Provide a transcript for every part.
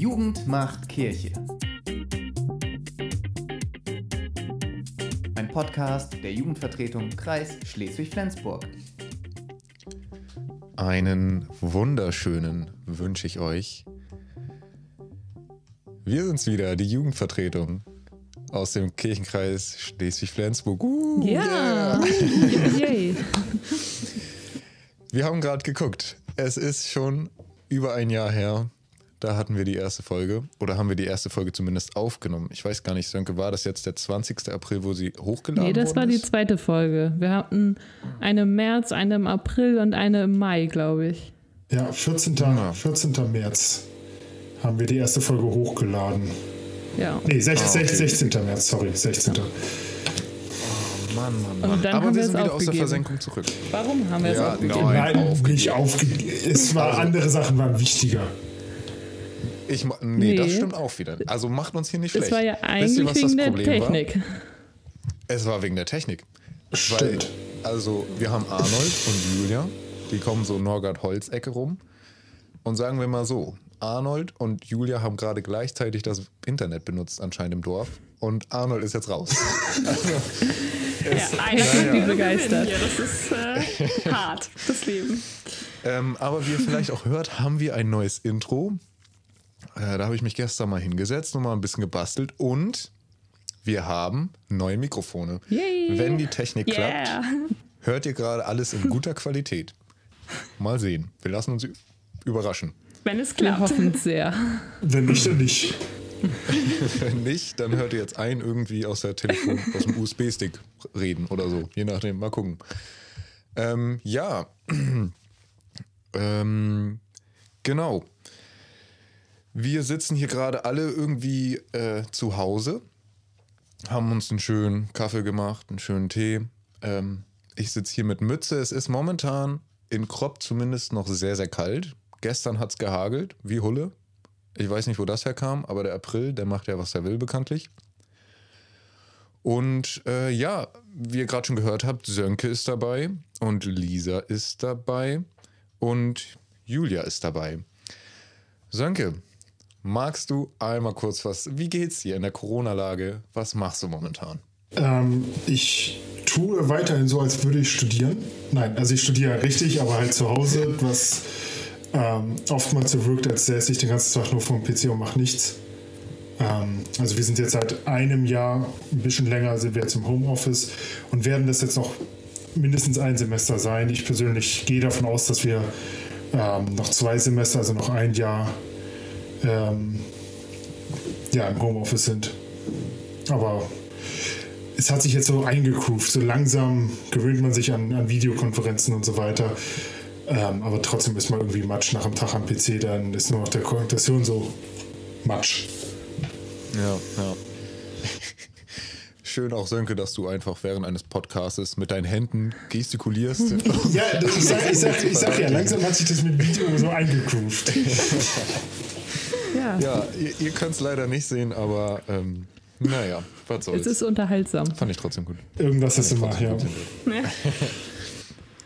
Jugend macht Kirche. Ein Podcast der Jugendvertretung Kreis Schleswig-Flensburg. Einen wunderschönen wünsche ich euch. Wir sind's wieder, die Jugendvertretung aus dem Kirchenkreis Schleswig-Flensburg. Uh, Ja. Yay. Wir haben gerade geguckt. Es ist schon über ein Jahr her. Da hatten wir die erste Folge. Oder haben wir die erste Folge zumindest aufgenommen. Ich weiß gar nicht, Sönke, war das jetzt der 20. April, wo sie hochgeladen Nee, das war die ist? zweite Folge. Wir hatten eine im März, eine im April und eine im Mai, glaube ich. Ja, 14. Ja. 14. März haben wir die erste Folge hochgeladen. Ja. Nee, 16, Ah, okay. 16. März, sorry, 16. Mann, Mann, Und Mann. dann Aber haben wir sind es wieder aus der aufgegeben. Versenkung zurück. Warum haben wir es Ja, aufgegeben? nein. Nein, aufgegeben. nicht aufgegeben. Es war Also- andere Sachen waren wichtiger. Ich, ma- nee, das Nee. stimmt auch wieder. Also macht uns hier nicht schlecht. Das war ja ihr, eigentlich was das wegen der Problem Technik. War? Es war wegen der Technik. Stimmt. Weil, also, wir haben Arnold und Julia, die kommen so Norgard-Holz-Ecke rum. Und sagen wir mal so: Arnold und Julia haben gerade gleichzeitig das Internet benutzt, anscheinend im Dorf. Und Arnold ist jetzt raus. Ja, einer Ja, kann ja. die begeistert. Hier. Das ist äh, hart, das Leben. Ähm, aber wie ihr vielleicht auch hört, haben wir ein neues Intro. Äh, da habe ich mich gestern mal hingesetzt und mal ein bisschen gebastelt. Und wir haben neue Mikrofone. Yay. Wenn die Technik klappt, Yeah. hört ihr gerade alles in guter Qualität. Mal sehen. Wir lassen uns überraschen. Wenn es Wir klappt. hoffen es sehr. Wenn nicht, dann nicht. Wenn nicht, dann hört ihr jetzt ein irgendwie aus der Telefon, aus dem USB-Stick reden oder so. Je nachdem. Mal gucken. Ähm, ja. ähm, genau. Wir sitzen hier gerade alle irgendwie äh, zu Hause, haben uns einen schönen Kaffee gemacht, einen schönen Tee. Ähm, ich sitze hier mit Mütze. Es ist momentan in Kropp zumindest noch sehr, sehr kalt. Gestern hat es gehagelt, wie Hulle. Ich weiß nicht, wo das herkam, aber der April, der macht ja, was er will, bekanntlich. Und äh, ja, wie ihr gerade schon gehört habt, Sönke ist dabei und Lisa ist dabei und Julia ist dabei. Sönke, magst du einmal kurz was, wie geht's dir in der Corona-Lage? Was machst du momentan? Ähm, ich tue weiterhin so, als würde ich studieren. Nein, also ich studiere richtig, aber halt zu Hause, was ähm, oftmals so wirkt, als säße ich den ganzen Tag nur vor dem PC und mache nichts. Ähm, also wir sind jetzt seit einem Jahr, ein bisschen länger sind wir jetzt im Homeoffice und werden das jetzt noch mindestens ein Semester sein. Ich persönlich gehe davon aus, dass wir ähm, noch zwei Semester, also noch ein Jahr ähm, ja, im Homeoffice sind. Aber es hat sich jetzt so eingegroovt. So langsam gewöhnt man sich an, an Videokonferenzen und so weiter. Ähm, aber trotzdem ist man irgendwie Matsch nach einem Tag am PC, dann ist nur noch der Konzentration so Matsch. Ja, ja. Schön auch, Sönke, dass du einfach während eines Podcastes mit deinen Händen gestikulierst. Ja, ich sag, ich, sag, ich sag ja, langsam hat sich das mit Video so eingegroovt. Ja. Ja, ihr, ihr könnt es leider nicht sehen, aber ähm, naja, was Es soll's. ist unterhaltsam. Fand ich trotzdem gut. Irgendwas ist immer, ja.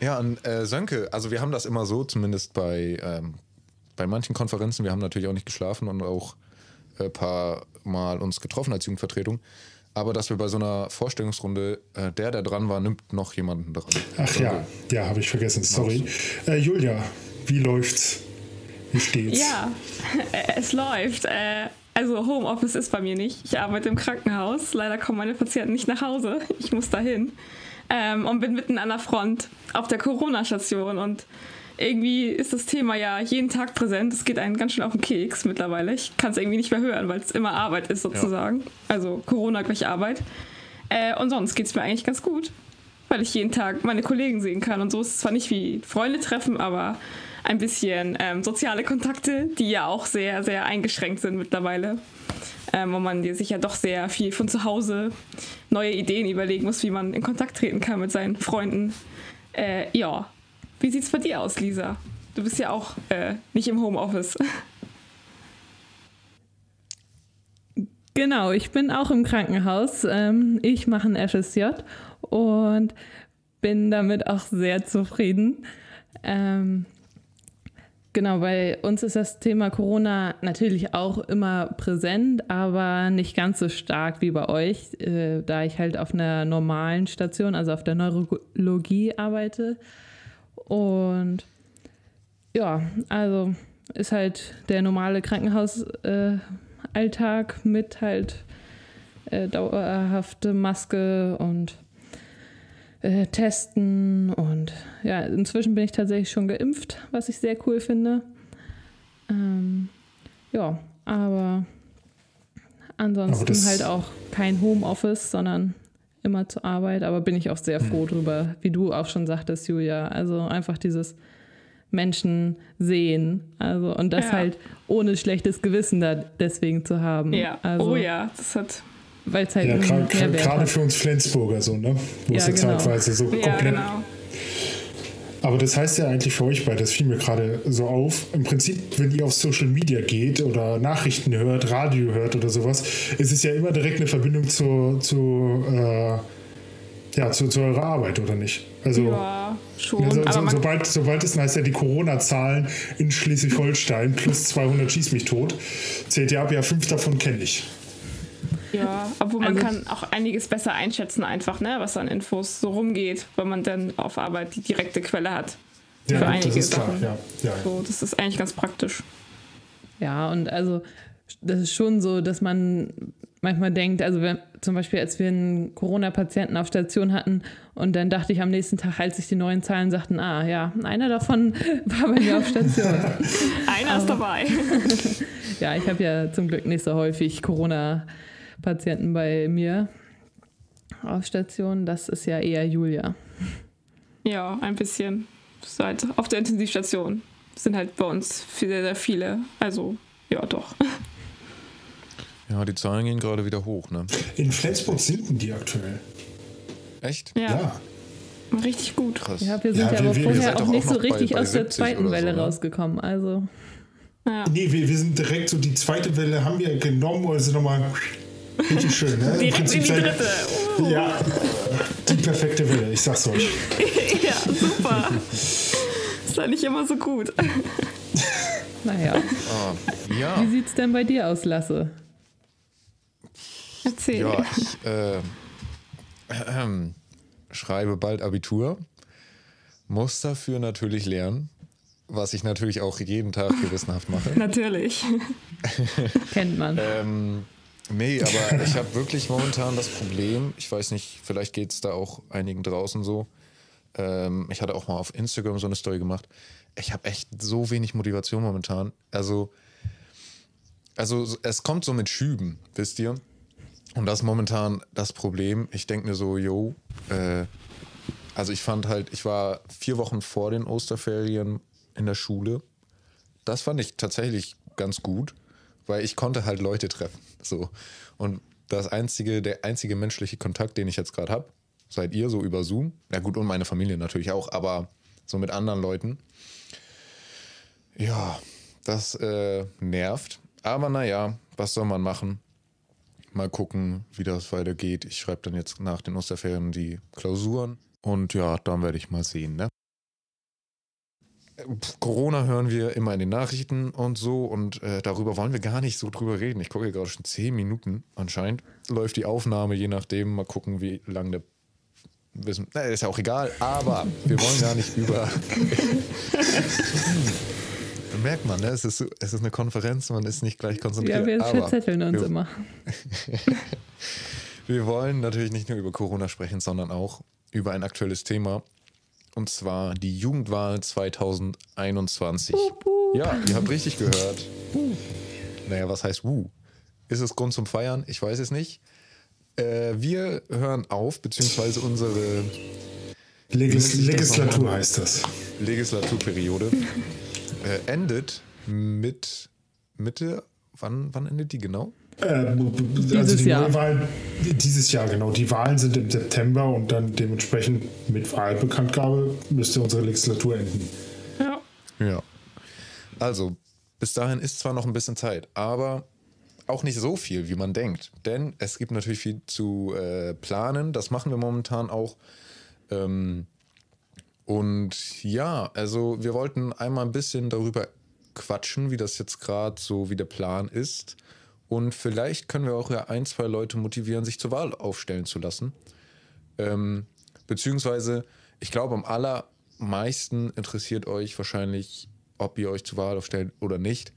Ja, und äh, Sönke, also wir haben das immer so, zumindest bei, ähm, bei manchen Konferenzen, wir haben natürlich auch nicht geschlafen und auch ein paar Mal uns getroffen als Jugendvertretung, aber dass wir bei so einer Vorstellungsrunde, äh, der, der dran war, nimmt noch jemanden dran. Ach ja, ja, habe ich vergessen, sorry. Äh, Julia, wie läuft's? Wie steht's? Ja, es läuft. Äh, also Homeoffice ist bei mir nicht. Ich arbeite im Krankenhaus. Leider kommen meine Patienten nicht nach Hause. Ich muss dahin. Ähm, und bin mitten an der Front auf der Corona-Station. Und irgendwie ist das Thema ja jeden Tag präsent. Es geht einen ganz schön auf den Keks mittlerweile. Ich kann es irgendwie nicht mehr hören, weil es immer Arbeit ist sozusagen. Also Corona gleich Arbeit. Äh, und sonst geht es mir eigentlich ganz gut, weil ich jeden Tag meine Kollegen sehen kann. Und so ist es zwar nicht wie Freunde treffen, aber ein bisschen ähm, soziale Kontakte, die ja auch sehr, sehr eingeschränkt sind mittlerweile. Ähm, wo man sich ja doch sehr viel von zu Hause neue Ideen überlegen muss, wie man in Kontakt treten kann mit seinen Freunden. Äh, ja, wie sieht's bei dir aus, Lisa? Du bist ja auch äh, nicht im Homeoffice. Genau, ich bin auch im Krankenhaus. Ähm, ich mache ein FSJ und bin damit auch sehr zufrieden. Ähm, Genau, bei uns ist das Thema Corona natürlich auch immer präsent, aber nicht ganz so stark wie bei euch, äh, da ich halt auf einer normalen Station, also auf der Neurologie arbeite. Und ja, also ist halt der normale Krankenhausalltag äh, mit halt äh, dauerhafte Maske und äh, testen. Und ja, inzwischen bin ich tatsächlich schon geimpft, was ich sehr cool finde. Ähm, ja, aber ansonsten aber halt auch kein Homeoffice, sondern immer zur Arbeit. Aber bin ich auch sehr froh mhm. drüber, wie du auch schon sagtest, Julia. Also einfach dieses Menschen sehen. Also, und das ja. halt ohne schlechtes Gewissen da deswegen zu haben. Ja. Also, oh ja, das hat weil es halt ja, gerade für uns Flensburger so, ne? Wo es ja, genau. zeitweise so ja, komplett. Genau. Aber das heißt ja eigentlich für euch beide, das fiel mir gerade so auf. Im Prinzip, wenn ihr auf Social Media geht oder Nachrichten hört, Radio hört oder sowas, ist es ja immer direkt eine Verbindung zu, zu, äh, ja, zu, zu eurer Arbeit, oder nicht? Also, ja, schon. Also, so, sobald, sobald es heißt ja die Corona-Zahlen in Schleswig-Holstein plus 200 schieß mich tot, zählt ihr ab, ja, fünf davon kenne ich. Ja, obwohl man also, kann auch einiges besser einschätzen einfach, ne, was an Infos so rumgeht, weil man dann auf Arbeit die direkte Quelle hat. Ja, für einige das ist Sachen. klar. Ja, ja, so, das ist eigentlich ganz praktisch. Ja, und also das ist schon so, dass man manchmal denkt, also wenn, zum Beispiel, als wir einen Corona-Patienten auf Station hatten und dann dachte ich am nächsten Tag, als sich die neuen Zahlen sagten, ah ja, einer davon war bei mir auf Station. einer ist dabei. ja, ich habe ja zum Glück nicht so häufig Corona Patienten bei mir auf Station. Das ist ja eher Julia. Ja, ein bisschen. Halt auf der Intensivstation sind halt bei uns sehr, sehr viele. Also, ja, doch. Ja, die Zahlen gehen gerade wieder hoch, ne? In Flensburg sinken die aktuell. Echt? Ja. ja. Richtig gut. Krass. Ja, wir sind ja, ja aber wir, vorher auch nicht so richtig bei, bei aus der zweiten Welle so, ne? rausgekommen. Also. Ja. Nee, wir, wir sind direkt so, die zweite Welle haben wir genommen und sind nochmal Richtig schön, ne? Direkt in die dritte. Uh. Ja, die perfekte Welle, ich sag's euch. ja, super. Ist ja nicht immer so gut. Naja. Oh, ja. Wie sieht's denn bei dir aus, Lasse? Erzähl. Ja, ich äh, äh, schreibe bald Abitur, muss dafür natürlich lernen, was ich natürlich auch jeden Tag gewissenhaft mache. natürlich. Kennt man. Ähm, Nee, aber ich habe wirklich momentan das Problem, ich weiß nicht, vielleicht geht es da auch einigen draußen so. Ähm, ich hatte auch mal auf Instagram so eine Story gemacht. Ich habe echt so wenig Motivation momentan. Also, also es kommt so mit Schüben, wisst ihr? Und das ist momentan das Problem. Ich denke mir so, yo, äh, also ich fand halt, ich war vier Wochen vor den Osterferien in der Schule. Das fand ich tatsächlich ganz gut weil ich konnte halt Leute treffen. So. Und das einzige, der einzige menschliche Kontakt, den ich jetzt gerade habe, seid ihr so über Zoom. Ja gut, und meine Familie natürlich auch, aber so mit anderen Leuten. Ja, das äh, nervt. Aber naja, was soll man machen? Mal gucken, wie das weitergeht. Ich schreibe dann jetzt nach den Osterferien die Klausuren. Und ja, dann werde ich mal sehen, ne? Corona hören wir immer in den Nachrichten und so und äh, darüber wollen wir gar nicht so drüber reden. Ich gucke gerade schon zehn Minuten anscheinend. Läuft die Aufnahme, je nachdem. Mal gucken, wie lange der. Wissen, na, ist ja auch egal, aber wir wollen gar nicht über. merkt man, ne? es, ist, es ist eine Konferenz, man ist nicht gleich konzentriert. Ja, wir verzetteln uns wir, immer. wir wollen natürlich nicht nur über Corona sprechen, sondern auch über ein aktuelles Thema. Und zwar die Jugendwahl 2021. Ja, ihr habt richtig gehört. Naja, was heißt Wuh? Ist es Grund zum Feiern? Ich weiß es nicht. Äh, wir hören auf, beziehungsweise unsere Legis Legislatur heißt das. Legislaturperiode äh, endet mit Mitte. Wann, wann endet die genau? Äh, dieses also die Jahr. Neuwahlen, dieses Jahr, genau. Die Wahlen sind im September und dann dementsprechend mit Wahlbekanntgabe müsste unsere Legislatur enden. Ja. Ja. Also, bis dahin ist zwar noch ein bisschen Zeit, aber auch nicht so viel, wie man denkt. Denn es gibt natürlich viel zu äh, planen. Das machen wir momentan auch. Ähm, und ja, also wir wollten einmal ein bisschen darüber quatschen, wie das jetzt gerade so, wie der Plan ist. Und vielleicht können wir auch ja ein, zwei Leute motivieren, sich zur Wahl aufstellen zu lassen. Ähm, beziehungsweise, ich glaube, am allermeisten interessiert euch wahrscheinlich, ob ihr euch zur Wahl aufstellt oder nicht.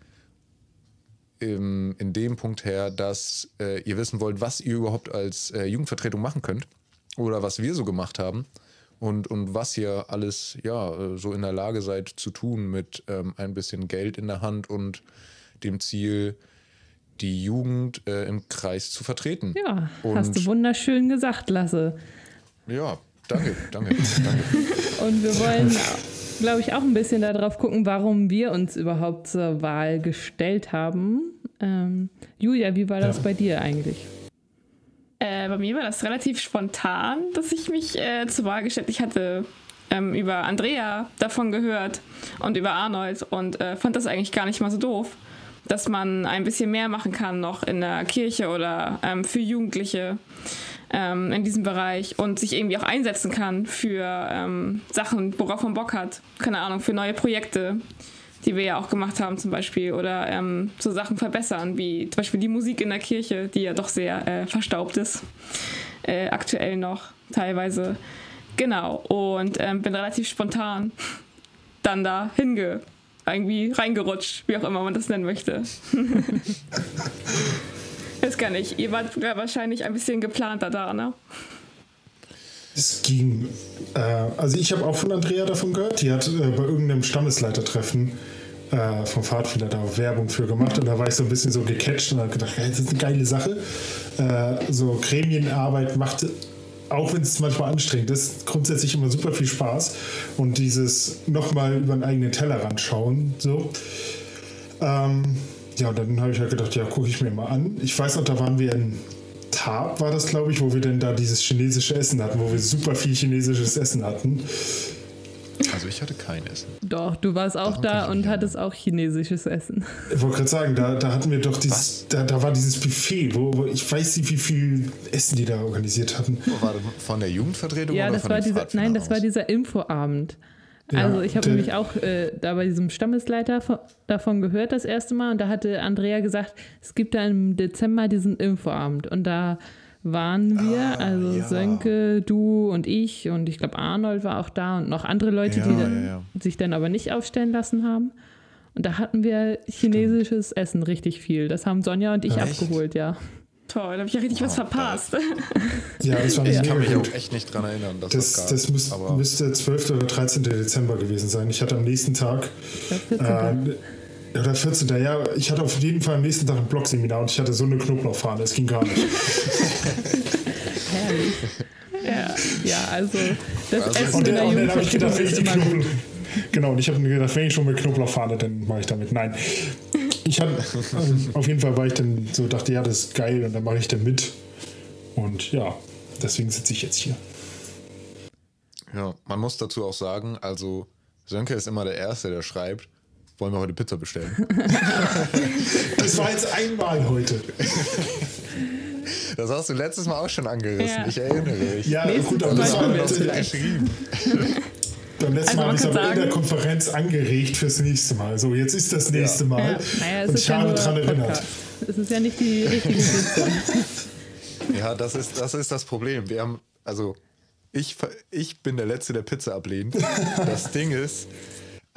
Im, in dem Punkt her, dass äh, ihr wissen wollt, was ihr überhaupt als äh, Jugendvertretung machen könnt oder was wir so gemacht haben und, und was ihr alles ja äh, so in der Lage seid zu tun mit ähm, ein bisschen Geld in der Hand und dem Ziel, die Jugend äh, im Kreis zu vertreten. Ja, und, hast du wunderschön gesagt, Lasse. Ja, danke, danke, danke. Und wir wollen, glaube ich, auch ein bisschen darauf gucken, warum wir uns überhaupt zur Wahl gestellt haben. Ähm, Julia, wie war das Ja. bei dir eigentlich? Äh, bei mir war das relativ spontan, dass ich mich äh, zur Wahl gestellt Ich hatte ähm, über Andrea davon gehört und über Arnold und äh, fand das eigentlich gar nicht mal so doof, dass man ein bisschen mehr machen kann noch in der Kirche oder ähm, für Jugendliche ähm, in diesem Bereich und sich irgendwie auch einsetzen kann für ähm, Sachen, worauf man Bock hat. Keine Ahnung, für neue Projekte, die wir ja auch gemacht haben zum Beispiel oder ähm, so Sachen verbessern, wie zum Beispiel die Musik in der Kirche, die ja doch sehr äh, verstaubt ist, äh, aktuell noch teilweise. Genau, und ähm, bin relativ spontan dann da hinge irgendwie reingerutscht, wie auch immer man das nennen möchte. Ist gar nicht. Ihr wart wahrscheinlich ein bisschen geplanter da, ne? Es ging. Äh, also ich habe auch von Andrea davon gehört. Die hat äh, bei irgendeinem Stammesleitertreffen äh, vom Pfadfinder da Werbung für gemacht. Und da war ich so ein bisschen so gecatcht und habe gedacht, hey, das ist eine geile Sache. Äh, so Gremienarbeit macht, auch wenn es manchmal anstrengend ist, grundsätzlich immer super viel Spaß. Und dieses nochmal über den eigenen Tellerrand schauen, so. Ähm, ja, und dann habe ich halt gedacht, ja, gucke ich mir mal an. Ich weiß noch, da waren wir in Tab, war das, glaube ich, wo wir dann da dieses chinesische Essen hatten, wo wir super viel chinesisches Essen hatten. Also ich hatte kein Essen. Doch, du warst auch kann da und mich hattest auch chinesisches Essen. Ich wollte gerade sagen, da, da hatten wir doch dieses, da, da war dieses Buffet, wo, wo ich weiß nicht, wie viel Essen die da organisiert hatten. War das von der Jugendvertretung Ja, oder das von war dieser, nein, das war dieser Infoabend. Ja, also ich habe nämlich auch äh, da bei diesem Stammesleiter von, davon gehört das erste Mal und da hatte Andrea gesagt, es gibt da im Dezember diesen Infoabend und da waren wir, Ah, also ja. Sönke, du und ich und ich glaube Arnold war auch da und noch andere Leute, Ja, die ja, dann, ja. sich dann aber nicht aufstellen lassen haben. Und da hatten wir chinesisches Essen richtig viel. Das haben Sonja und ich Echt? abgeholt, ja. Toll, da habe ich ja richtig was verpasst. Ja, das war Ich kann mich gut. auch echt nicht dran erinnern. Dass Das, das, das Aber müsste 12. oder 13. Dezember gewesen sein. Ich hatte am nächsten Tag, Ich glaub, 14. äh, oder 14. Ja, ich hatte auf jeden Fall am nächsten Tag ein Blogseminar und ich hatte so eine Knoblauchfahne. Es ging gar nicht. Herrlich. ja. Ja, also das Also- Essen Und in der dann habe ich gedacht, immer gut. Knoblauch, genau, und ich habe mir gedacht, wenn ich schon mit Knoblauch fahre, dann mache ich damit. Nein. Ich hatte, ähm, auf jeden Fall war ich dann so, dachte, ja, das ist geil und dann mache ich dann mit. Und ja, deswegen sitze ich jetzt hier. ja, man muss dazu auch sagen, also Sönke ist immer der Erste, der schreibt, wollen wir heute Pizza bestellen? Das war jetzt einmal heute. Das hast du letztes Mal auch schon angerissen. Ja. Ich erinnere mich. Ja, Nächstes gut, das war machen wir das, geschrieben. beim letzten Also Mal habe ich es aber in der Konferenz angeregt fürs nächste Mal. So, jetzt ist das nächste Mal. Ja. Naja, es Und ist ich ja habe daran erinnert. Es ist ja nicht die richtige Sitzung. Ja, das ist, das ist das Problem. Wir haben, also ich, ich bin der Letzte, der Pizza ablehnt. Das Ding ist,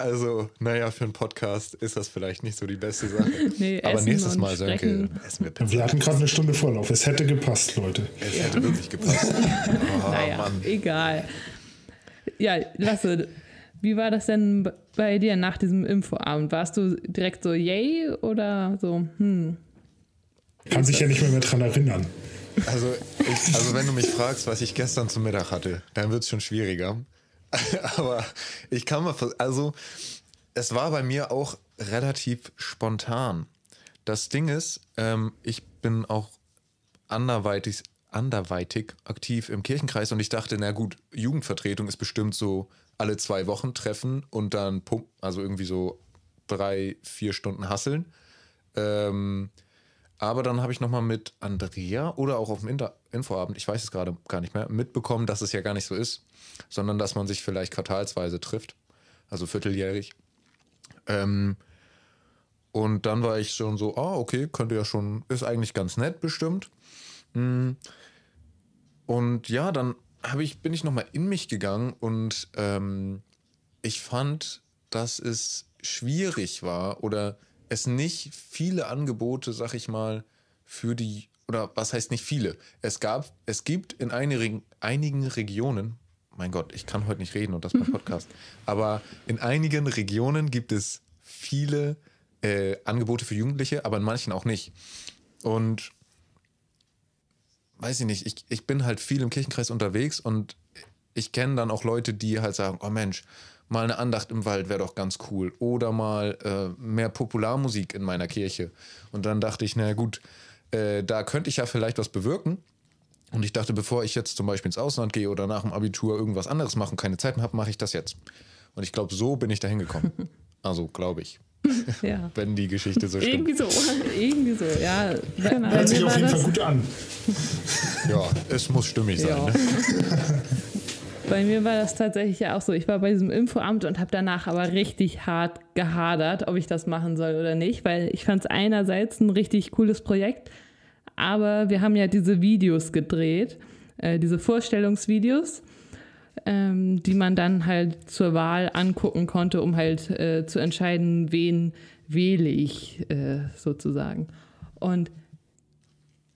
also, naja, für einen Podcast ist das vielleicht nicht so die beste Sache. Nee, Aber nächstes Mal, Sönke, essen wir Pizza. Wir hatten gerade eine Stunde Vorlauf. Es hätte gepasst, Leute. Es hätte wirklich gepasst. Oh, naja, Mann. egal. Ja, Lasse, wie war das denn bei dir nach diesem Infoabend? Warst du direkt so yay oder so, hm, Kann sich ja nicht mehr, mehr dran erinnern. Also, ich, also, wenn du mich fragst, was ich gestern zum Mittag hatte, dann wird es schon schwieriger. Aber ich kann mal, also, es war bei mir auch relativ spontan. Das Ding ist, ähm, ich bin auch anderweitig, anderweitig aktiv im Kirchenkreis und ich dachte, na gut, Jugendvertretung ist bestimmt so alle zwei Wochen treffen und dann pump, also irgendwie so drei, vier Stunden hasseln. Ähm, aber dann habe ich nochmal mit Andrea oder auch auf dem Inter Infoabend, ich weiß es gerade gar nicht mehr, mitbekommen, dass es ja gar nicht so ist, sondern dass man sich vielleicht quartalsweise trifft, also vierteljährig. Ähm, Und dann war ich schon so, ah, okay, könnte ja schon, ist eigentlich ganz nett bestimmt. Mm. Und ja, dann ich, bin ich nochmal in mich gegangen und ähm, ich fand, dass es schwierig war oder es nicht viele Angebote, sag ich mal, für die, oder was heißt nicht viele? Es gab, es gibt in einigen, einigen Regionen, mein Gott, ich kann heute nicht reden und das beim Podcast, aber in einigen Regionen gibt es viele äh, Angebote für Jugendliche, aber in manchen auch nicht. Und weiß ich nicht, ich, ich bin halt viel im Kirchenkreis unterwegs und ich kenne dann auch Leute, die halt sagen, oh Mensch, mal eine Andacht im Wald wäre doch ganz cool. Oder mal äh, mehr Popularmusik in meiner Kirche. Und dann dachte ich, na gut, äh, da könnte ich ja vielleicht was bewirken. Und ich dachte, bevor ich jetzt zum Beispiel ins Ausland gehe oder nach dem Abitur irgendwas anderes machen, keine Zeit mehr habe, mache ich das jetzt. Und ich glaube, so bin ich da hingekommen. Also, glaube ich. Ja. Wenn die Geschichte so stimmt. Irgendwie so. Irgendwie so, ja. Bei Hört sich auf jeden Fall gut an. Ja, es muss stimmig sein. Ja. Ne? bei mir war das tatsächlich ja auch so. Ich war bei diesem Infoamt und habe danach aber richtig hart gehadert, ob ich das machen soll oder nicht, weil ich fand es einerseits ein richtig cooles Projekt, aber wir haben ja diese Videos gedreht, äh, diese Vorstellungsvideos, ähm, die man dann halt zur Wahl angucken konnte, um halt äh, zu entscheiden, wen wähle ich äh, sozusagen. Und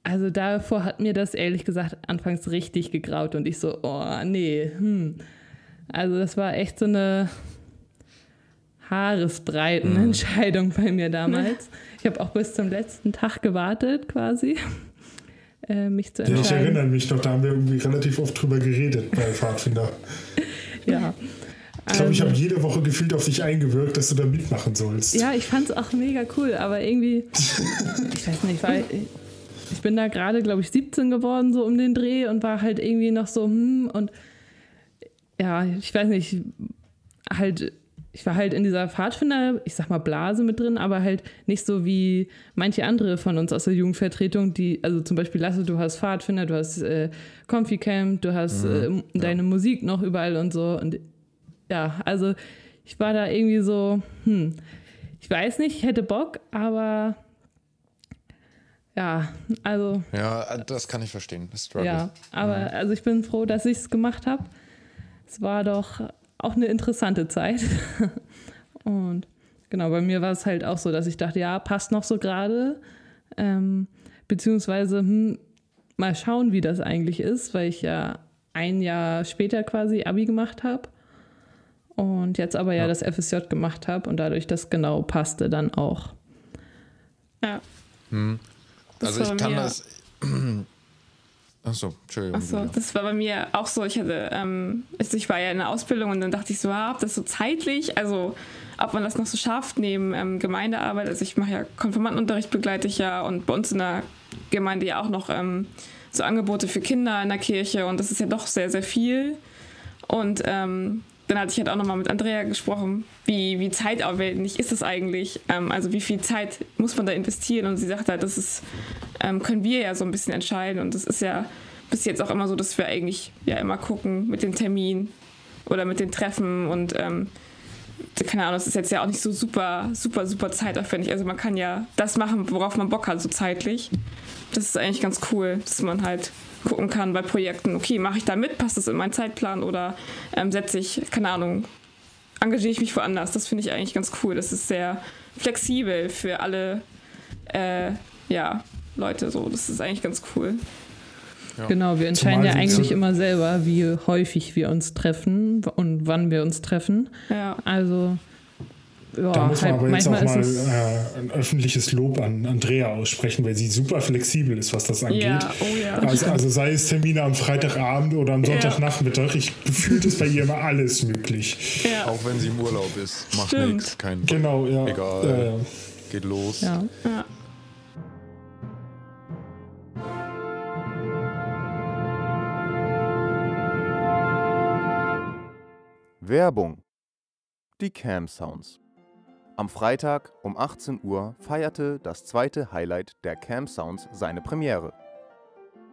also davor hat mir das ehrlich gesagt anfangs richtig gegraut und ich so, oh nee, hm. Also das war echt so eine haaresbreiten Entscheidung bei mir damals. Ich habe auch bis zum letzten Tag gewartet quasi, äh, mich zu Ja, ich entscheiden. erinnere mich noch, da haben wir irgendwie relativ oft drüber geredet bei Pfadfinder. Ja. Ich glaube, ich Also- habe jede Woche gefühlt auf dich eingewirkt, dass du da mitmachen sollst. Ja, ich fand es auch mega cool, aber irgendwie, ich weiß nicht, weil ich bin da gerade, glaube ich, 17 geworden, so um den Dreh und war halt irgendwie noch so, hm, und ja, ich weiß nicht, halt, ich war halt in dieser Pfadfinder, ich sag mal Blase mit drin, aber halt nicht so wie manche andere von uns aus der Jugendvertretung, die, also zum Beispiel Lasse, du hast Pfadfinder, du hast äh, Comfy Camp, du hast äh, deine Musik noch überall und so und ja, also ich war da irgendwie so, hm, ich weiß nicht, ich hätte Bock, aber ja, also Ja, das kann ich verstehen. Das Struggle. ja, aber also ich bin froh, dass ich es gemacht habe. Es war doch auch eine interessante Zeit. Und genau, bei mir war es halt auch so, dass ich dachte, ja, passt noch so gerade. Ähm, beziehungsweise, hm, mal schauen, wie das eigentlich ist, weil ich ja ein Jahr später quasi Abi gemacht habe. Und jetzt aber ja, Ja. das FSJ gemacht habe und dadurch das genau passte dann auch. Ja. Das Also ich kann mir- das. Achso, Entschuldigung. Achso, das war bei mir auch so. Ich hatte, ähm, also ich war ja in der Ausbildung und dann dachte ich so, ah, ob das so zeitlich, also ob man das noch so schafft neben ähm, Gemeindearbeit. Also ich mache ja Konfirmandenunterricht, begleite ich ja und bei uns in der Gemeinde ja auch noch ähm, so Angebote für Kinder in der Kirche und das ist ja doch sehr, sehr viel. Und ähm, dann hatte ich halt auch nochmal mit Andrea gesprochen, wie, wie zeitaufwendig ist das eigentlich? Ähm, also wie viel Zeit muss man da investieren? Und sie sagt halt, das ist, ähm, können wir ja so ein bisschen entscheiden. Und das ist ja bis jetzt auch immer so, dass wir eigentlich ja immer gucken mit den Terminen oder mit den Treffen und ähm, keine Ahnung, das ist jetzt ja auch nicht so super, super, super zeitaufwendig. Also man kann ja das machen, worauf man Bock hat, so zeitlich. Das ist eigentlich ganz cool, dass man halt gucken kann bei Projekten, okay, mache ich da mit, passt das in meinen Zeitplan oder ähm, setze ich, keine Ahnung, engagiere ich mich woanders. Das finde ich eigentlich ganz cool. Das ist sehr flexibel für alle äh, ja, Leute so. Das ist eigentlich ganz cool. Ja. Genau, wir entscheiden Zumal ja eigentlich zu- immer selber, wie häufig wir uns treffen und wann wir uns treffen. Ja. Also, ja, Da muss man halt, aber jetzt auch mal äh, ein öffentliches Lob an Andrea aussprechen, weil sie super flexibel ist, was das angeht. Ja, oh ja. Also, also sei es Termine am Freitagabend oder am Sonntagnachmittag, ich gefühlt ist bei ihr immer alles möglich. ja. Auch wenn sie im Urlaub ist, macht nichts, kein Genau, ja. Egal. Ja. geht los. Ja. ja. Werbung. Die Cam Sounds. Am Freitag um 18 Uhr feierte das zweite Highlight der Cam Sounds seine Premiere.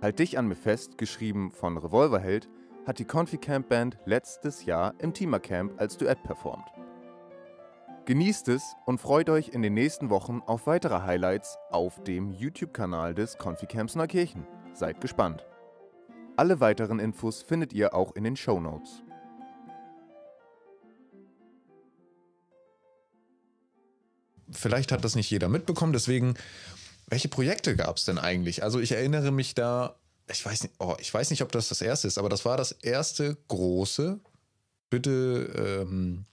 Halt dich an mir fest, geschrieben von Revolverheld, hat die Confi Camp Band letztes Jahr im Teamer Camp als Duett performt. Genießt es und freut euch in den nächsten Wochen auf weitere Highlights auf dem YouTube-Kanal des Conficamps Neukirchen. Seid gespannt. Alle weiteren Infos findet ihr auch in den Show Notes. Vielleicht hat das nicht jeder mitbekommen, deswegen, welche Projekte gab es denn eigentlich? Also ich erinnere mich da, ich weiß nicht, oh, ich weiß nicht, ob das das erste ist, aber das war das erste große. Bitte, ähm,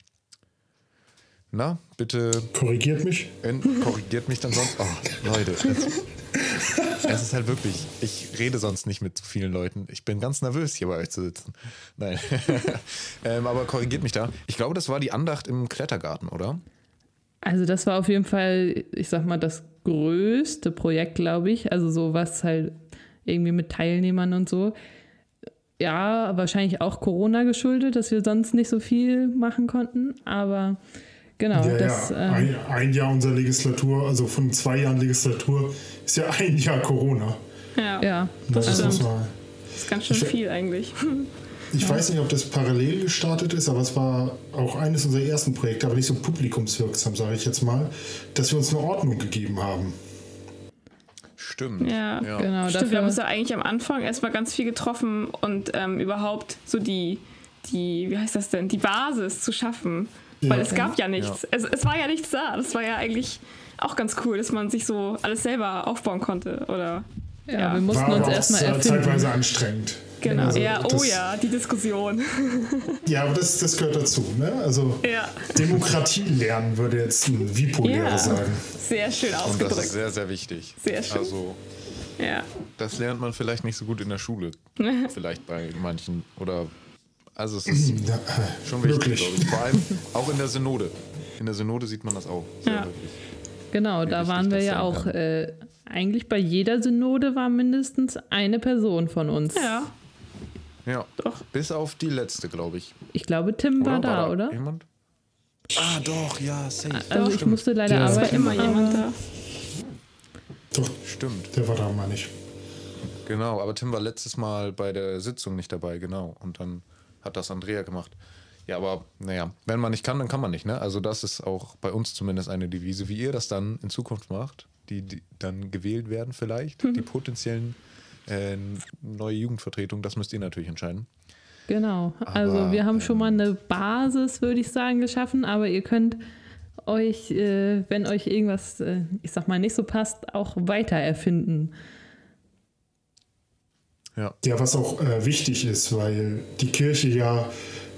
na, bitte Korrigiert mich. En korrigiert mich dann sonst. Oh, Leute. Es, es ist halt wirklich, ich rede sonst nicht mit so vielen Leuten. Ich bin ganz nervös, hier bei euch zu sitzen. Nein. ähm, aber korrigiert mich da. Ich glaube, das war die Andacht im Klettergarten, oder? Also das war auf jeden Fall, ich sag mal, das größte Projekt, glaube ich. Also so was halt irgendwie mit Teilnehmern und so. Ja, wahrscheinlich auch Corona geschuldet, dass wir sonst nicht so viel machen konnten. Aber genau, ja, das. ja. ähm, Ein, ein Jahr unserer Legislatur, also von zwei Jahren Legislatur, ist ja ein Jahr Corona. Ja, ja, das stimmt. man- Das ist ganz schön Ich- viel eigentlich. Ich weiß nicht, ob das parallel gestartet ist, aber es war auch eines unserer ersten Projekte, aber nicht so publikumswirksam, sage ich jetzt mal, dass wir uns eine Ordnung gegeben haben. Stimmt. Ja, genau. Stimmt, wir dafür, haben uns ja eigentlich am Anfang erstmal ganz viel getroffen und ähm, überhaupt so die, die, wie heißt das denn, die Basis zu schaffen. Weil Ja. es gab ja nichts. Es, es war ja nichts da. Das war ja eigentlich auch ganz cool, dass man sich so alles selber aufbauen konnte. Oder ja, ja. wir mussten War uns erstmal erfinden. zeitweise anstrengend. Genau. Also ja, oh das- ja, die Diskussion. Ja, aber das, das gehört dazu. Ne? Also ja, Demokratie lernen, würde jetzt ein Vipo-Lehrer Ja. sagen. sehr schön Und das ist ausgedrückt. sehr, sehr wichtig. Sehr schön. Also, Ja. das lernt man vielleicht nicht so gut in der Schule. vielleicht bei manchen. Oder. Also, es ist Ja, schon wichtig, wirklich. glaube ich. Vor allem auch in der Synode. In der Synode sieht man das auch. Sehr Ja. wirklich. Genau, da waren wir ja auch. Äh, eigentlich bei jeder Synode war mindestens eine Person von uns. Ja, Ja. Doch. Bis auf die letzte, glaube ich. Ich glaube, Tim war da, oder? Jemand? Ah, doch, ja, safe. Also ich Stimmt. musste leider Ja. es war arbeiten. immer jemand da. Doch, Stimmt, der war da mal nicht. genau. Aber Tim war letztes Mal bei der Sitzung nicht dabei, genau. Und dann hat das Andrea gemacht. Ja, aber naja, wenn man nicht kann, dann kann man nicht, ne? Also das ist auch bei uns zumindest eine Devise, wie ihr das dann in Zukunft macht, die, die dann gewählt werden vielleicht, die potenziellen äh, neue Jugendvertretung, das müsst ihr natürlich entscheiden. Genau. Also Aber, wir haben schon ähm, mal eine Basis, würde ich sagen, geschaffen, aber ihr könnt euch, äh, wenn euch irgendwas, äh, ich sag mal, nicht so passt, auch weiter erfinden. Ja, Ja, was auch äh, wichtig ist, weil die Kirche ja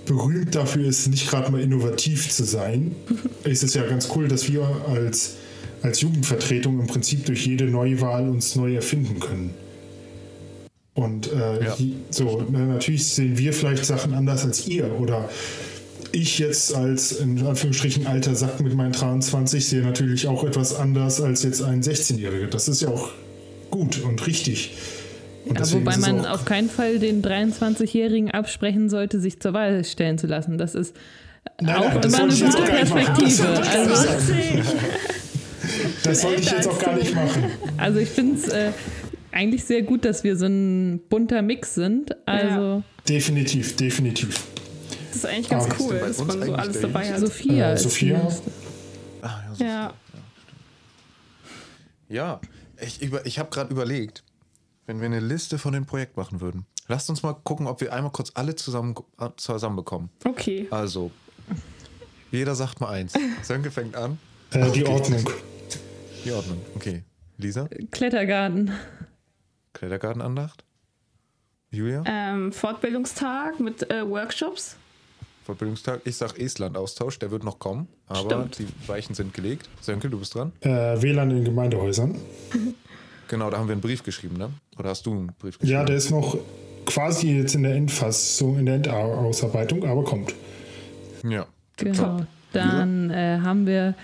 berühmt dafür ist, nicht gerade mal innovativ zu sein, ist es ja ganz cool, dass wir als, als Jugendvertretung im Prinzip durch jede Neuwahl uns neu erfinden können. Und äh, Ja. so, natürlich sehen wir vielleicht Sachen anders als ihr oder ich jetzt als in Anführungsstrichen alter Sack mit meinen 23 sehe natürlich auch etwas anders als jetzt ein 16-Jähriger. Das ist ja auch gut und richtig. Und Ja, wobei man auch- auf keinen Fall den 23-Jährigen absprechen sollte, sich zur Wahl stellen zu lassen. Das ist Nein, auch nein, das immer eine gute Perspektive. Das sollte ich jetzt auch gar nicht machen. also ich finde es äh, eigentlich sehr gut, dass wir so ein bunter Mix sind. Also Definitiv, definitiv. Das ist eigentlich ganz Ah, cool, dass man so alles dabei hat. Sophia. Äh, ist Sophia? Ah, ja, so Ja. Ja, ich, über, ich habe gerade überlegt, wenn wir eine Liste von dem Projekt machen würden. Lasst uns mal gucken, ob wir einmal kurz alle zusammen, äh, zusammenbekommen. Okay. Also, jeder sagt mal eins. Sönke fängt an. Äh, die Okay. Ordnung. Die Ordnung. Okay. Lisa, Klettergarten. Klettergartenandacht. Julia, Ähm, Fortbildungstag mit äh, Workshops. Fortbildungstag. Ich sag Estland-Austausch, der wird noch kommen, aber Stimmt. die Weichen sind gelegt. Sönke, du bist dran. Äh, WLAN in Gemeindehäusern. Genau, da haben wir einen Brief geschrieben, ne? Oder hast du einen Brief geschrieben? Ja, der ist noch quasi jetzt in der Endfassung, in der Endausarbeitung, aber kommt. Ja. Genau. Dann äh, haben wir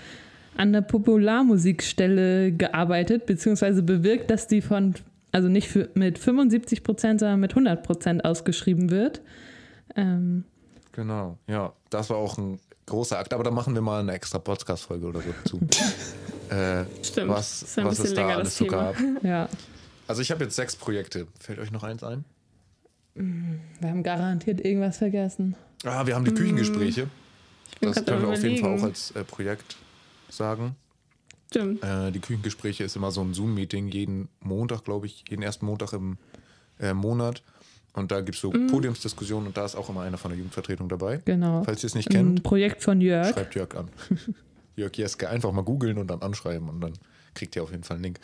an der Popularmusikstelle gearbeitet, beziehungsweise bewirkt, dass die von, also nicht für, mit 75 Prozent, sondern mit 100 Prozent ausgeschrieben wird. Ähm, Genau, ja. Das war auch ein großer Akt, aber da machen wir mal eine extra Podcast-Folge oder so zu. äh, Stimmt. Was, Ist was es da alles so gab. ja, Also ich habe jetzt sechs Projekte. Fällt euch noch eins ein? wir haben garantiert irgendwas vergessen. Ah, wir haben die Küchengespräche. bin Das können wir auf jeden Fall auch als äh, Projekt sagen. Stimmt. Äh, die Küchengespräche ist immer so ein Zoom-Meeting, jeden Montag, glaube ich, jeden ersten Montag im äh, Monat. Und da gibt es so Mhm. Podiumsdiskussionen und da ist auch immer einer von der Jugendvertretung dabei. Genau. Falls ihr es nicht Ein kennt, Projekt von Jörg. schreibt Jörg an. Jörg Jeske, einfach mal googeln und dann anschreiben und dann kriegt ihr auf jeden Fall einen Link.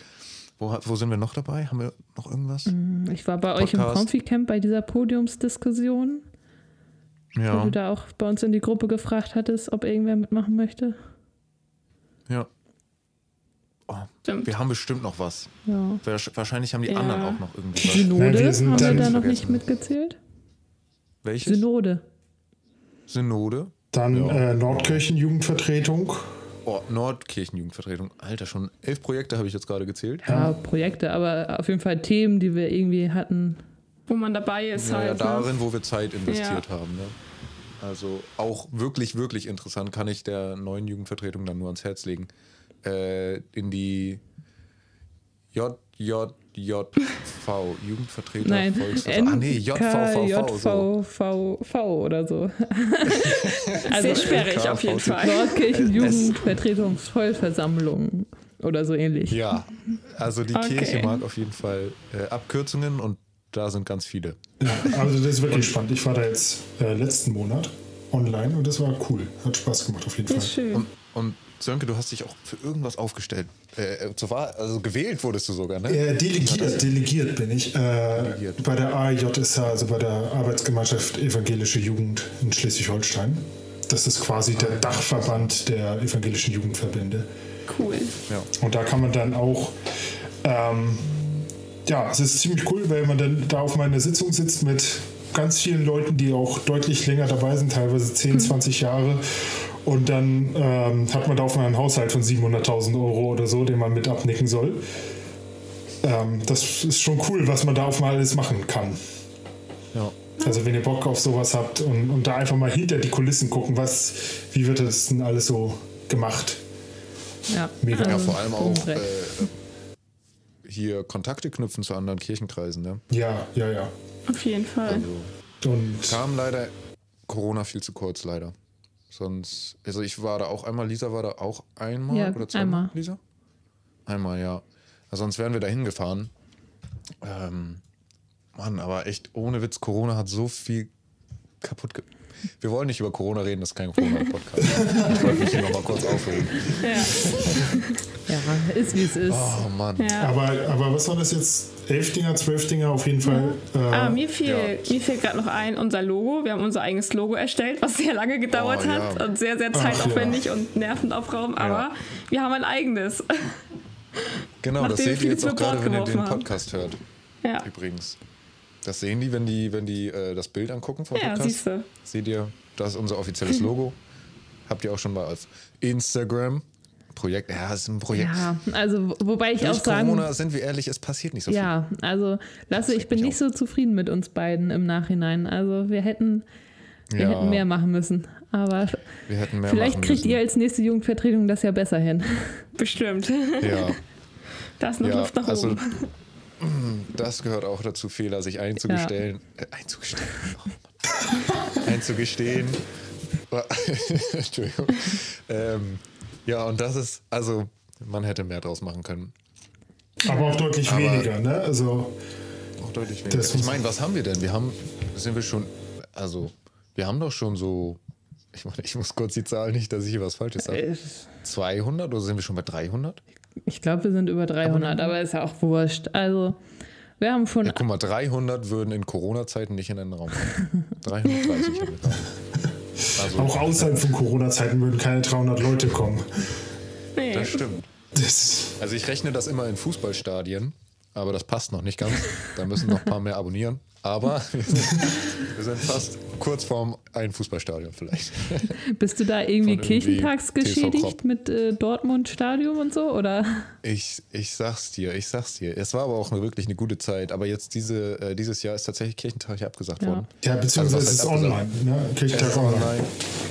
Wo, wo sind wir noch dabei? Haben wir noch irgendwas? Ich war bei euch im Podcast. Confi-Camp bei dieser Podiumsdiskussion, wo Ja, du da auch bei uns in die Gruppe gefragt hattest, ob irgendwer mitmachen möchte. ja. Oh, wir haben bestimmt noch was. Ja. Wahrsch- Wahrscheinlich haben die Ja. anderen auch noch irgendwie was. Synode Nein, wir sind haben wir da noch nicht mitgezählt. Welches? Synode. Synode. Dann Ja. äh, Nordkirchen-Jugendvertretung. Oh, Nordkirchenjugendvertretung. Alter, schon elf Projekte habe ich jetzt gerade gezählt. Ja, Projekte, aber auf jeden Fall Themen, die wir irgendwie hatten. Wo man dabei ist Ja, ja, halt. ne? darin, wo wir Zeit investiert haben. Ne? Also auch wirklich, wirklich interessant kann ich der neuen Jugendvertretung dann nur ans Herz legen. Äh, in die JJJV, Jugendvertreter Nein, Volksversammlung. Ah nee, JVVV. So. JVVV oder so. Sehr Also sperrig auf jeden. Fall. Nordkirchen Jugendvertretungsvollversammlung oder so ähnlich. Ja, also die Okay. Kirche mag auf jeden Fall äh, Abkürzungen und da sind ganz viele. Ja, also das ist wirklich spannend. Ich war da jetzt äh, letzten Monat online und das war cool. Hat Spaß gemacht auf jeden Sehr Fall. schön. Und, und Sönke, du hast dich auch für irgendwas aufgestellt. Äh, zur Wahl, also gewählt wurdest du sogar, ne? Äh, delegiert, delegiert bin ich. Äh, Delegiert. Bei der AJSH, also bei der Arbeitsgemeinschaft Evangelische Jugend in Schleswig-Holstein. Das ist quasi der Dachverband der evangelischen Jugendverbände. Cool. Ja. Und da kann man dann auch, ähm, ja, es ist ziemlich cool, weil man dann da auf meiner Sitzung sitzt mit ganz vielen Leuten, die auch deutlich länger dabei sind, teilweise 10, 20 Jahre. Und dann ähm, hat man da auf einmal einen Haushalt von 700.000 Euro oder so, den man mit abnicken soll. Ähm, das ist schon cool, was man da auf einmal alles machen kann. ja. Also wenn ihr Bock auf sowas habt und, und da einfach mal hinter die Kulissen gucken, was, wie wird das denn alles so gemacht? Ja, Mega. Ja, vor allem auch äh, hier Kontakte knüpfen zu anderen Kirchenkreisen. Ne? Ja, ja, ja. Auf jeden Fall. Also Und kam leider Corona viel zu kurz, leider. Sonst, also ich war da auch einmal, Lisa war da auch einmal Ja, oder zweimal, einmal. Lisa? Einmal, ja. Also sonst wären wir da hingefahren. Ähm, Mann, aber echt ohne Witz, Corona hat so viel kaputt ge Wir wollen nicht über Corona reden, das ist kein Corona-Podcast. ich wollte mich hier nochmal kurz aufregen. Ja. Ja, ist wie es ist. Oh Mann. ja. Aber, aber was war das jetzt? Elf Dinger, zwölf Dinger auf jeden Fall. Äh, Ah, mir fiel, ja. mir fällt gerade noch ein, unser Logo. Wir haben unser eigenes Logo erstellt, was sehr lange gedauert Oh, hat ja. und sehr, sehr zeitaufwendig und nervenaufraubend. Aber wir haben ein eigenes. Genau, das seht ihr jetzt auch gerade, wenn ihr den geworfen haben. Podcast hört. Ja, Übrigens. Das sehen die, wenn die, wenn die äh, das Bild angucken vom ja Podcast. siehst du. Seht ihr, das ist unser offizielles Logo. Habt ihr auch schon mal als Instagram. Projekt, ja, es ist ein Projekt. Ja, also wo- wobei ich Durch auch sagen, Corona sind wir ehrlich, es passiert nicht so ja, also Lasse, ich bin nicht so zufrieden mit uns beiden im Nachhinein. Also wir hätten, wir Ja. hätten mehr machen müssen. Aber viel. Wir hätten mehr vielleicht machen kriegt müssen. ihr als nächste Jugendvertretung das ja besser hin. Bestimmt. Ja, Da ist noch ja Luft nach also oben. das gehört auch dazu, Fehler sich einzugestellen. Äh, einzugestehen. Oh einzugestehen. Entschuldigung. Ähm, ja, und das ist, also, man hätte mehr draus machen können. aber auch deutlich Aber- weniger, ne? Also, Auch deutlich weniger. Das Ich meine, was haben wir denn? Wir haben, sind wir schon, also, wir haben doch schon so, ich meine, ich muss kurz die Zahl nicht, dass ich hier was Falsches sage. Äh, 200 oder sind wir schon bei 300? Ich glaube, wir sind über 300, aber ist ja auch wurscht. Also wir haben schon Ja, guck mal, 300 würden in Corona-Zeiten nicht in einen Raum kommen. 330 haben wir da. Also, auch außerhalb von Corona-Zeiten würden keine 300 Leute kommen. Nee. das stimmt. Das, Also ich rechne das immer in Fußballstadien, aber das passt noch nicht ganz. Da müssen noch ein paar mehr abonnieren. Aber wir sind, wir sind fast kurz vorm ein Fußballstadion vielleicht. Bist du da irgendwie Von irgendwie kirchentags TSV geschädigt Kropp. mit äh, Dortmund Stadion und so? Oder? Ich, ich sag's dir, ich sag's dir. Es war aber auch eine, wirklich eine gute Zeit. Aber jetzt diese, äh, dieses Jahr ist tatsächlich Kirchentag hier abgesagt Ja. worden. ja, beziehungsweise Also, es ist online, ne? Es Kirchentag ist online. online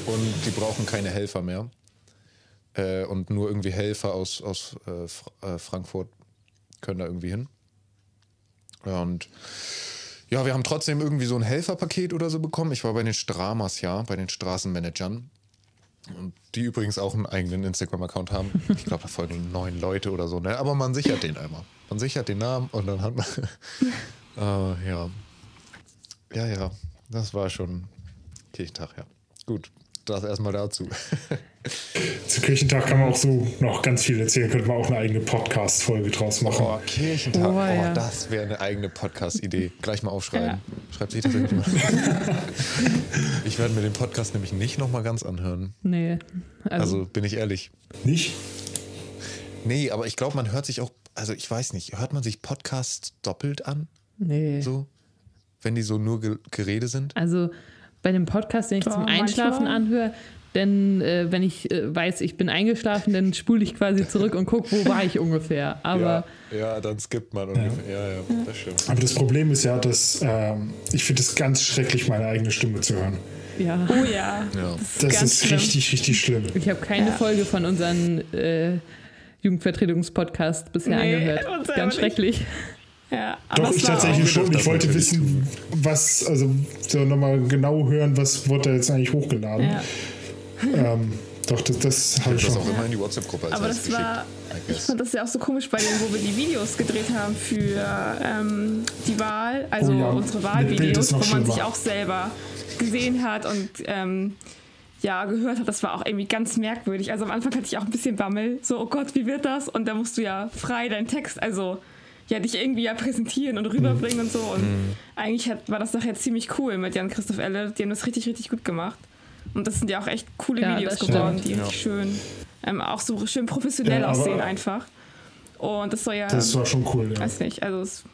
und die brauchen keine Helfer mehr. Äh, und nur irgendwie Helfer aus, aus äh, äh, Frankfurt können da irgendwie hin. Und ja, wir haben trotzdem irgendwie so ein Helferpaket oder so bekommen. Ich war bei den Stramas, ja, bei den Straßenmanagern. Und die übrigens auch einen eigenen Instagram-Account haben. Ich glaube, da folgen neun Leute oder so, ne? Aber man sichert den einmal. Man sichert den Namen und dann hat man. äh, ja. Ja, ja. Das war schon Kirchentag, ja. Gut. Das erstmal dazu. Zu Kirchentag kann man auch so noch ganz viel erzählen. Könnte man auch eine eigene Podcast-Folge draus machen. Oh, Kirchentag. Oh, Oh, ja. das wäre eine eigene Podcast-Idee. Gleich mal aufschreiben. Schreibt sich das irgendwie mal. Ich werde mir den Podcast nämlich nicht nochmal ganz anhören. Nee. Also, Also bin ich ehrlich. Nicht? Nee, aber ich glaube, man hört sich auch, also ich weiß nicht, hört man sich Podcasts doppelt an? nee. So? Wenn die so nur ge Gerede sind? Also bei dem Podcast, den ich Doch, zum Einschlafen manchmal. anhöre, denn äh, wenn ich äh, weiß, ich bin eingeschlafen, dann spule ich quasi zurück und gucke, wo war ich ungefähr. Aber ja, ja, dann skippt man ungefähr. Ja, ja, das stimmt. Aber das Problem ist ja, dass ähm, ich finde es ganz schrecklich, meine eigene Stimme zu hören. ja, Oh ja. Ja. Das Ganz ist richtig, richtig schlimm. ich habe keine Ja. Folge von unseren äh, Jugendvertretungspodcast bisher Nee, angehört. Ganz nicht. Ja, aber Doch, ich tatsächlich schon. Ich Das wollte wissen, was, also so nochmal genau hören, was wurde da jetzt eigentlich hochgeladen. Ja. Ähm, doch, das, das habe ich Das schon. auch immer in die WhatsApp-Gruppe als Aber das war, geschickt. Ich fand das ja auch so komisch bei denen, wo wir die Videos gedreht haben für ähm, die Wahl, also Oh ja, unsere Wahlvideos, wo man sich auch selber gesehen hat und ähm, ja, gehört hat. Das war auch irgendwie ganz merkwürdig. Also am Anfang hatte ich auch ein bisschen Bammel, so, oh Gott, wie wird das? Und da musst du ja frei deinen Text, also ja, dich irgendwie ja präsentieren und rüberbringen und so. Und eigentlich hat, war das nachher ziemlich cool mit Jan Christoph Elle. Die haben das richtig, richtig gut gemacht. Und das sind ja auch echt coole Ja, Videos geworden, stimmt. die Ja. richtig schön, ähm, auch so schön professionell Ja, aussehen einfach. Und das soll ja, Das war schon cool, ja. weiß nicht, also es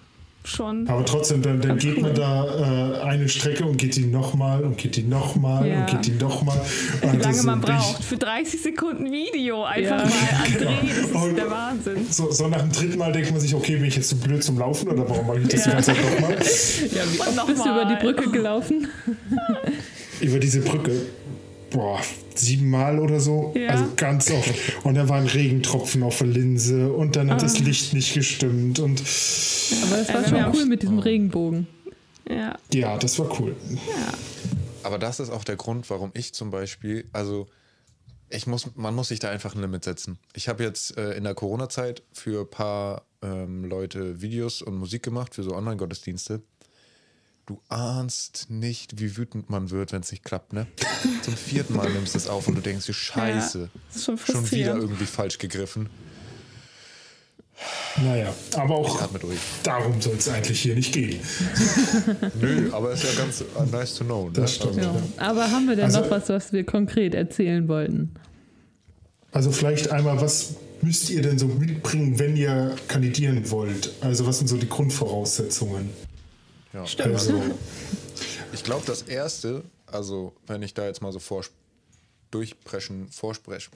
schon. Aber trotzdem, dann, dann geht cool. man da äh, eine Strecke und geht die nochmal und geht die nochmal Ja. und geht die nochmal. Wie lange man braucht für 30 Sekunden Video einfach Ja. mal an Dreh, das ist Und- der Wahnsinn. So, so nach dem dritten Mal denkt man sich, okay, bin ich jetzt zu blöd zum Laufen oder warum mache ich das die ganze Zeit nochmal? Ja, wie Und oft bist du über die. Brücke gelaufen? Über diese Brücke. Boah, siebenmal oder so. Ja. Also ganz oft. Und da waren Regentropfen auf der Linse und dann hat Ah. das Licht nicht gestimmt. Und Aber es war schon cool mit diesem Regenbogen. Ja, ja, das war cool. Aber das ist auch der Grund, warum ich zum Beispiel, also ich muss, man muss sich da einfach ein Limit setzen. Ich habe jetzt äh, in der Corona-Zeit für ein paar ähm, Leute Videos und Musik gemacht für so Online-Gottesdienste. Du ahnst nicht, wie wütend man wird, wenn es nicht klappt, ne? Zum vierten Mal nimmst du es auf und du denkst dir, scheiße, das ist schon schon wieder irgendwie falsch gegriffen. Naja, aber auch darum soll es eigentlich hier nicht gehen. Nö, aber ist ja ganz äh, nice to know. Ne? Das stimmt. Ja. Aber haben wir denn Also- noch was, was wir konkret erzählen wollten? Also vielleicht einmal, was müsst ihr denn so mitbringen, wenn ihr kandidieren wollt? Also was sind so die Grundvoraussetzungen? Ja. Also, Ich glaube, das erste, also wenn ich da jetzt mal so vor, durchpreschen, vorsprechen,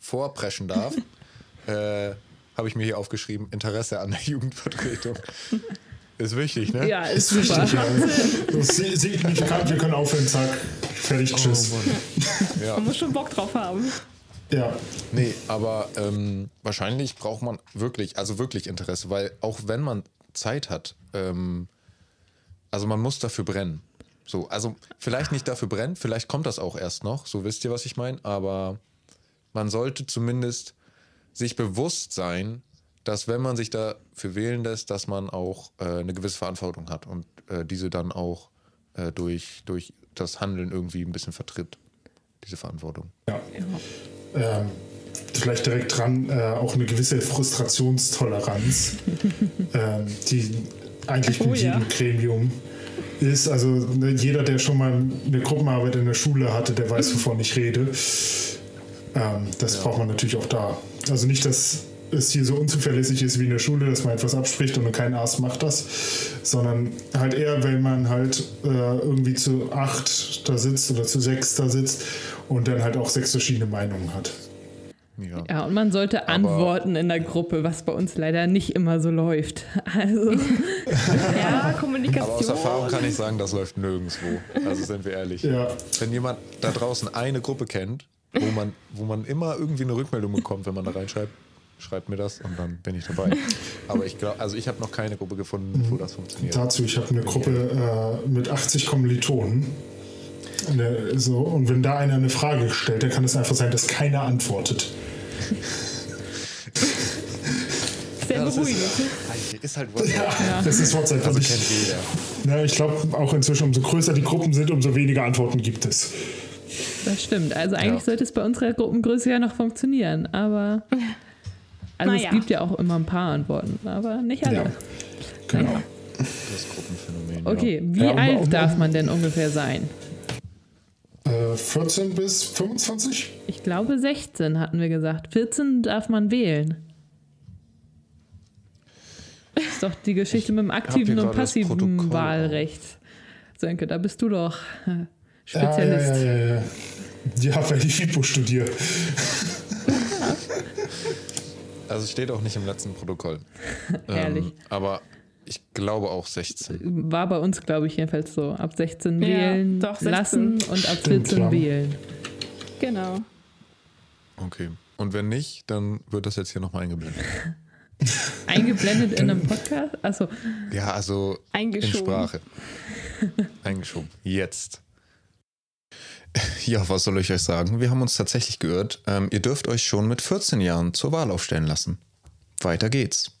vorpreschen darf, äh, habe ich mir hier aufgeschrieben, Interesse an der Jugendvertretung. Ist wichtig, ne? Ja, ist super. richtig, ja. Signifikant, wir können aufhören, zack, fertig, tschüss. Ja. Man muss schon Bock drauf haben. Ja, Nee, aber ähm, wahrscheinlich braucht man wirklich, also wirklich Interesse, weil auch wenn man Zeit hat, ähm, also man muss dafür brennen. So, also vielleicht nicht dafür brennen, vielleicht kommt das auch erst noch, so wisst ihr, was ich meine, aber man sollte zumindest sich bewusst sein, dass wenn man sich dafür wählen lässt, dass man auch äh, eine gewisse Verantwortung hat und äh, diese dann auch äh, durch, durch das Handeln irgendwie ein bisschen vertritt, diese Verantwortung. ja. Ähm, vielleicht direkt dran äh, auch eine gewisse Frustrationstoleranz, ähm, die eigentlich Oh mit ja. jedem Gremium ist. Also ne, jeder, der schon mal eine Gruppenarbeit in der Schule hatte, der weiß, wovon ich rede. Ähm, das braucht man natürlich auch da. Also nicht, dass es hier so unzuverlässig ist wie in der Schule, dass man etwas abspricht und kein Arzt macht das, sondern halt eher, wenn man halt äh, irgendwie zu acht da sitzt oder zu sechs da sitzt und dann halt auch sechs verschiedene Meinungen hat. Ja. Ja, und man sollte antworten in der Gruppe, was bei uns leider nicht immer so läuft. Also, Ja, Kommunikation. Aber aus Erfahrung kann ich sagen, das läuft nirgendwo. Also sind wir ehrlich. Ja, Wenn jemand da draußen eine Gruppe kennt, wo man, wo man immer irgendwie eine Rückmeldung bekommt, wenn man da reinschreibt, schreibt mir das und dann bin ich dabei. Aber ich glaube, also ich habe noch keine Gruppe gefunden, wo das funktioniert. dazu, ich habe eine Gruppe äh, mit 80 Kommilitonen. Ne, so, und wenn da einer eine Frage stellt, dann kann es einfach sein, dass keiner antwortet. Sehr beruhigend. Ist halt WhatsApp. Ja, das ist WhatsApp. Also kennt ich, jeder. ja, ich glaube auch inzwischen, umso größer die Gruppen sind, umso weniger Antworten gibt es. Das stimmt. Also eigentlich Ja. sollte es bei unserer Gruppengröße ja noch funktionieren, aber also Naja. es gibt ja auch immer ein paar Antworten, aber nicht alle. Ja, genau. Das Gruppenphänomen. Okay, wie Ja, um- alt um- darf man denn ungefähr sein? Äh, 14 bis 25? Ich glaube 16 hatten wir gesagt. 14 darf man wählen. Das ist doch die Geschichte mit dem aktiven und passiven Wahlrecht. Sönke, da bist du doch Ja, Spezialist. Ja, ja, ja, ja. Ja, weil ich FIPO studiere. Also steht auch nicht im letzten Protokoll. Ehrlich. Ähm, aber ich glaube auch 16. War bei uns, glaube ich, jedenfalls so. Ab 16 Ja, wählen doch, 16. lassen und ab Stimmt, 14 ja. wählen. Genau. Okay. Und wenn nicht, dann wird das jetzt hier nochmal eingeblendet. Eingeblendet in einem Podcast? Achso, Ja, also in Eingeschoben. Sprache. Eingeschoben. Jetzt. Ja, was soll ich euch sagen? Wir haben uns tatsächlich geirrt. Ähm, ihr dürft euch schon mit 14 Jahren zur Wahl aufstellen lassen. Weiter geht's.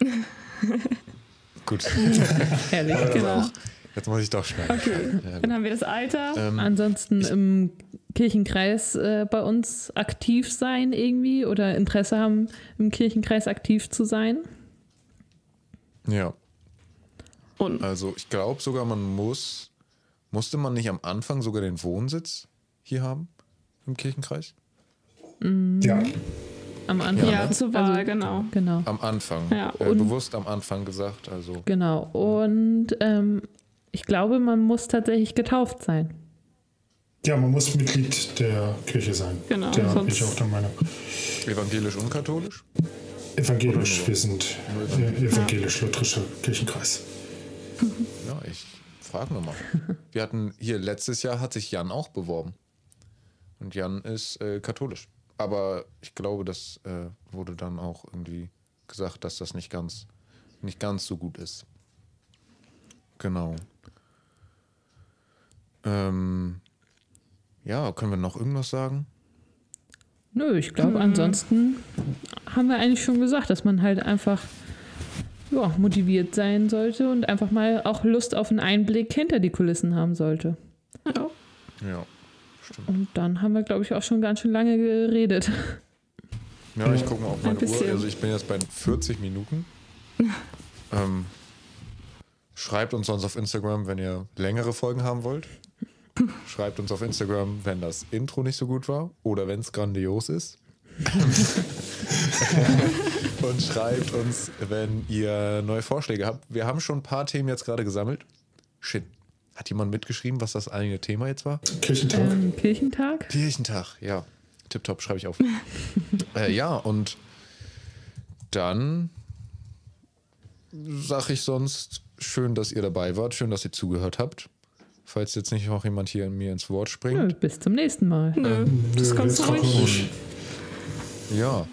Gut. herrlich. Genau. Jetzt muss ich doch schneiden. Okay. Ja, Dann haben wir das Alter. ähm, Ansonsten im Kirchenkreis äh, bei uns aktiv sein irgendwie oder Interesse haben, im Kirchenkreis aktiv zu sein. ja, Und also ich glaube sogar, man muss. Musste man nicht am Anfang sogar den Wohnsitz hier haben? Im Kirchenkreis? Ja, Am Anfang. ja, zur Wahl, Also- genau. Genau. Am Anfang. Ja, äh, bewusst am Anfang gesagt. Also Genau. Und ähm, ich glaube, man muss tatsächlich getauft sein. ja, man muss Mitglied der Kirche sein. Genau, Da bin sonst- ich auch der Meinung. evangelisch und katholisch? Evangelisch, wir sind äh, evangelisch-lutherischer Kirchenkreis. Ja, ich frage nochmal. Wir hatten hier letztes Jahr hat sich Jan auch beworben. Und Jan ist äh, katholisch. Aber ich glaube, das äh, wurde dann auch irgendwie gesagt, dass das nicht ganz, nicht ganz so gut ist. Genau. Ähm, ja, können wir noch irgendwas sagen? Nö, ich glaube, ansonsten haben wir eigentlich schon gesagt, dass man halt einfach ja, motiviert sein sollte und einfach mal auch Lust auf einen Einblick hinter die Kulissen haben sollte. Ja. Ja, stimmt. Und dann haben wir, glaube ich, auch schon ganz schön lange geredet. Ja, ich gucke mal auf meine. Uhr. Also ich bin jetzt bei 40 Minuten. ähm, schreibt uns sonst auf Instagram, wenn ihr längere Folgen haben wollt. Schreibt uns auf Instagram, wenn das Intro nicht so gut war oder wenn es grandios ist. Und schreibt uns, wenn ihr neue Vorschläge habt. Wir haben schon ein paar Themen jetzt gerade gesammelt. Shit. Hat jemand mitgeschrieben, was das eine Thema jetzt war? Kirchentag. Ähm, Kirchentag? Kirchentag, ja. Tipptopp, schreibe ich auf. äh, ja, und dann sage ich sonst, schön, dass ihr dabei wart, schön, dass ihr zugehört habt. Falls jetzt nicht noch jemand hier mir ins Wort Nö, springt. bis zum nächsten Mal. Nö, Nö, das kannst du ruhig. Ja.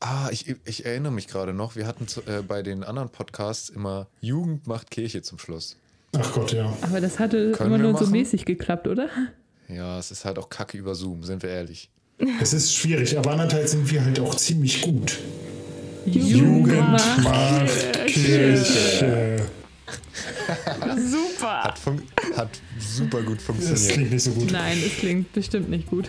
Ah, ich, ich erinnere mich gerade noch, wir hatten zu, äh, bei den anderen Podcasts immer Jugend macht Kirche zum Schluss. Ach Gott, ja. Aber das hatte Können immer nur so machen? mäßig geklappt, oder? Ja, es ist halt auch kacke über Zoom, sind wir ehrlich. Es ist schwierig, aber andererseits sind wir halt auch ziemlich gut. Jugend macht macht Kirche. Super. Hat, hat super gut Das funktioniert. klingt nicht so gut. Nein, es klingt bestimmt nicht gut.